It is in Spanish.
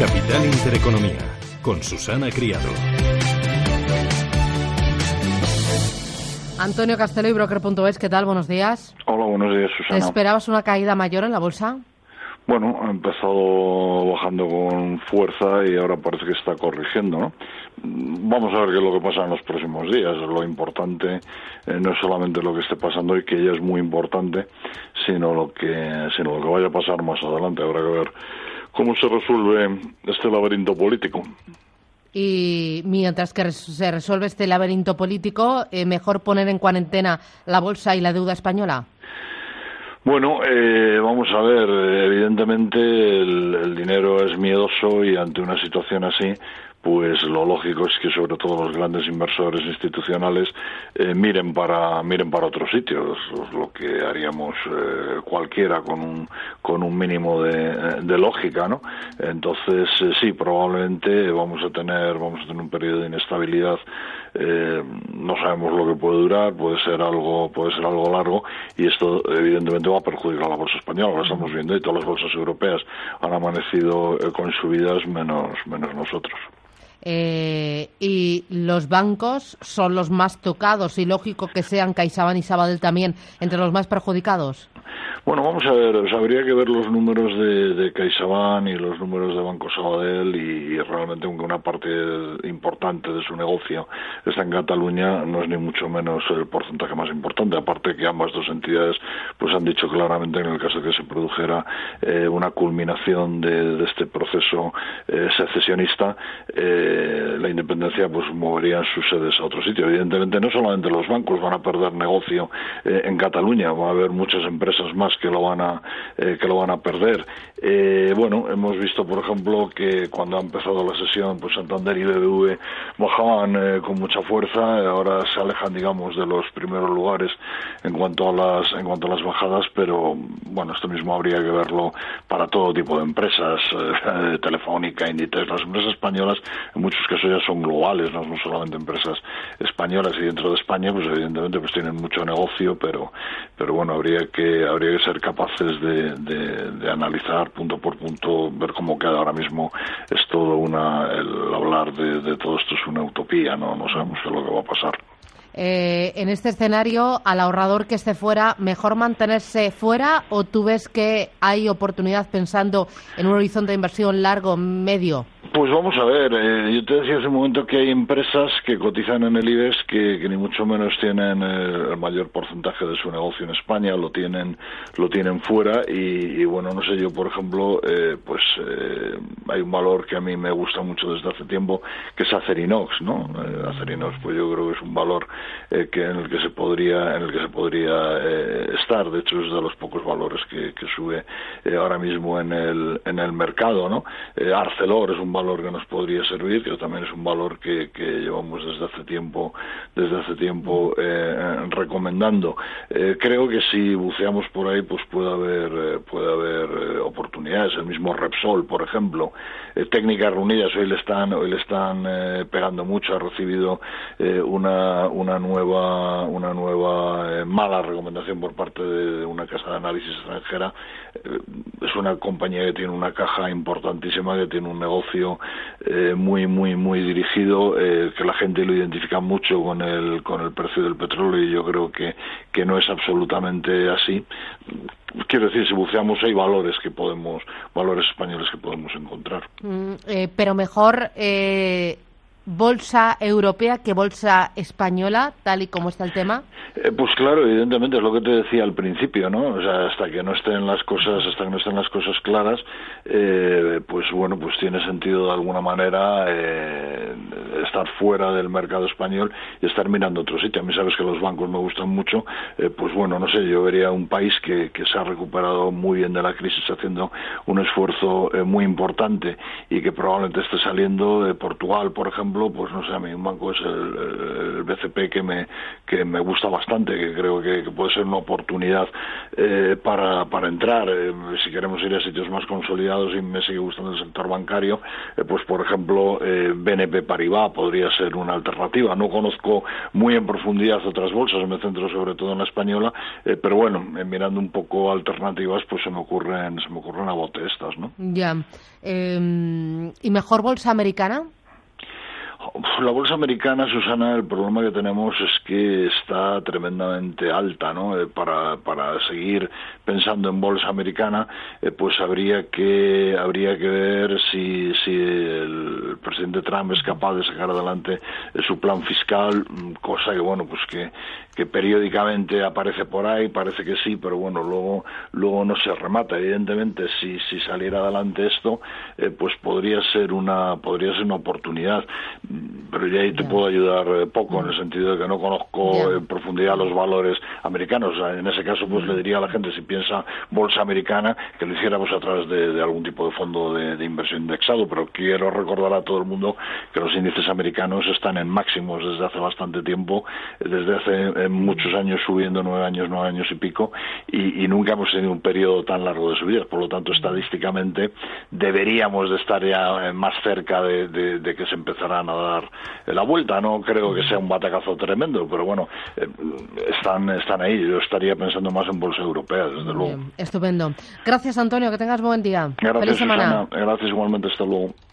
Capital Intereconomía, con Susana Criado. Antonio Castelo y Broker.es, ¿qué tal? Buenos días. Hola, buenos días, Susana. ¿Esperabas una caída mayor en la bolsa? Bueno, ha empezado bajando con fuerza y ahora parece que está corrigiendo, ¿no? Vamos a ver qué es lo que pasa en los próximos días. Lo importante eh, no es solamente lo que esté pasando hoy, que ya es muy importante, sino lo que, sino lo que vaya a pasar más adelante. Habrá que ver cómo se resuelve este laberinto político. Y mientras que se resuelve este laberinto político, eh, ¿mejor poner en cuarentena la bolsa y la deuda española? Bueno, eh, vamos a ver, evidentemente el, dinero es miedoso y ante una situación así, pues lo lógico es que sobre todo los grandes inversores institucionales eh, miren para miren para otros sitios. Lo que haríamos eh, cualquiera con un con un mínimo de, lógica no entonces eh, sí probablemente vamos a tener vamos a tener un periodo de inestabilidad no sabemos lo que puede durar puede ser algo puede ser algo largo y esto evidentemente va a perjudicar a la bolsa española lo estamos viendo y todas las bolsas europeas han amanecido con subidas menos menos nosotros eh, y los bancos son los más tocados y lógico que sean CaixaBank y Sabadell también entre los más perjudicados. Bueno, vamos a ver, habría que ver los números de, de CaixaBank y los números de Banco Sabadell y, realmente aunque una parte importante de su negocio está en Cataluña, no es ni mucho menos el porcentaje más importante, aparte que ambas dos entidades pues han dicho claramente en el caso de que se produjera eh, una culminación de, este proceso eh, secesionista, eh, la independencia pues movería sus sedes a otro sitio. Evidentemente no solamente los bancos van a perder negocio en Cataluña, va a haber muchas empresas más que lo van a eh, que lo van a perder. Eh, bueno, hemos visto, por ejemplo, que cuando ha empezado la sesión, pues Santander y BBV bajaban eh, con mucha fuerza, ahora se alejan, digamos, de los primeros lugares en cuanto a las en cuanto a las bajadas, pero bueno, esto mismo habría que verlo para todo tipo de empresas, Telefónica, Inditex, las empresas españolas, muchos casos ya son globales, no, no solamente empresas españolas y dentro de España, pues evidentemente pues tienen mucho negocio, pero pero bueno, habría que habría que ser capaces de, analizar punto por punto, ver cómo queda ahora mismo. Es todo una, el hablar de, todo esto es una utopía, no, no sabemos qué es lo que va a pasar. Eh, en este escenario, al ahorrador que esté fuera, ¿mejor mantenerse fuera o tú ves que hay oportunidad pensando en un horizonte de inversión largo, medio? Pues vamos a ver, eh, yo te decía hace un momento que hay empresas que cotizan en el IBEX que, ni mucho menos tienen eh, el mayor porcentaje de su negocio en España, lo tienen, lo tienen fuera y, bueno, no sé, yo por ejemplo, eh, pues hay un valor que a mí me gusta mucho desde hace tiempo que es Acerinox, ¿no? Acerinox, pues yo creo que es un valor que en el que se podría, en el que se podría estar, de hecho es de los pocos valores que, que sube ahora mismo en el, en el mercado, ¿no? Arcelor es un valor que nos podría servir, que también es un valor que, que llevamos desde hace tiempo, desde hace tiempo eh, recomendando. Eh, creo que si buceamos por ahí, pues puede haber, eh, puede haber oportunidades. El mismo Repsol, por ejemplo, técnicas reunidas hoy le están, hoy le están pegando mucho. Ha recibido una, una nueva, una nueva mala recomendación por parte de una casa de análisis extranjera. es una compañía que tiene una caja importantísima, que tiene un negocio eh, muy, muy, muy dirigido, eh, que la gente lo identifica mucho con el, con el precio del petróleo y yo creo que, que no es absolutamente así. Quiero decir, si buceamos hay valores que podemos, valores españoles que podemos encontrar. Mm, eh, pero mejor bolsa europea que bolsa española, tal y como está el tema? Eh, pues claro, evidentemente es lo que te decía al principio, ¿no? O sea, hasta que no estén las cosas, hasta que no estén las cosas claras, eh, pues bueno, pues tiene sentido de alguna manera eh, estar fuera del mercado español y estar mirando otro sitio. A mí sabes que los bancos me gustan mucho, pues bueno, no sé, yo vería un país que, que se ha recuperado muy bien de la crisis haciendo un esfuerzo muy importante y que probablemente esté saliendo de Portugal, por ejemplo pues no sé, a mí un banco es el, BCP que me, que me gusta bastante, que creo que, puede ser una oportunidad eh, para, para entrar. Eh, si queremos ir a sitios más consolidados y me sigue gustando el sector bancario, eh, pues por ejemplo, BNP Paribas podría ser una alternativa. No conozco muy en profundidad otras bolsas, me centro sobre todo en la española, pero bueno, mirando un poco alternativas, pues se me ocurren, se me ocurren a bote estas, ¿no? Ya. Em, ¿Y mejor bolsa americana? La bolsa americana, Susana, el problema que tenemos es que está tremendamente alta, ¿no? Eh, para, para seguir pensando en bolsa americana, eh, pues habría que habría que ver si, si el presidente Trump es capaz de sacar adelante eh, su plan fiscal, mm, cosa que bueno, pues que, que periódicamente aparece por ahí, parece que sí, pero bueno, luego luego no se remata. Evidentemente, si si saliera adelante esto, pues podría ser una podría ser una oportunidad. Pero ya ahí te puedo ayudar eh, poco, en el sentido de que no conozco en profundidad los valores americanos. En ese caso, pues le diría a la gente, si piensa bolsa americana, que lo hiciéramos a través de, algún tipo de fondo de, inversión indexado, pero quiero recordar a todo el mundo que los índices americanos están en máximos desde hace bastante tiempo, desde hace eh, muchos años subiendo, nueve años, nueve años y pico, y, nunca hemos tenido un periodo tan largo de subidas. Por lo tanto, estadísticamente deberíamos de estar ya eh, más cerca de, de que se empezarán a dar la vuelta. No creo que sea un batacazo tremendo, pero bueno, eh, están, están ahí. Yo estaría pensando más en bolsa europea, desde luego. estupendo. Gracias, Antonio. Que tengas buen día. Gracias, Feliz semana. Gracias igualmente. Hasta luego.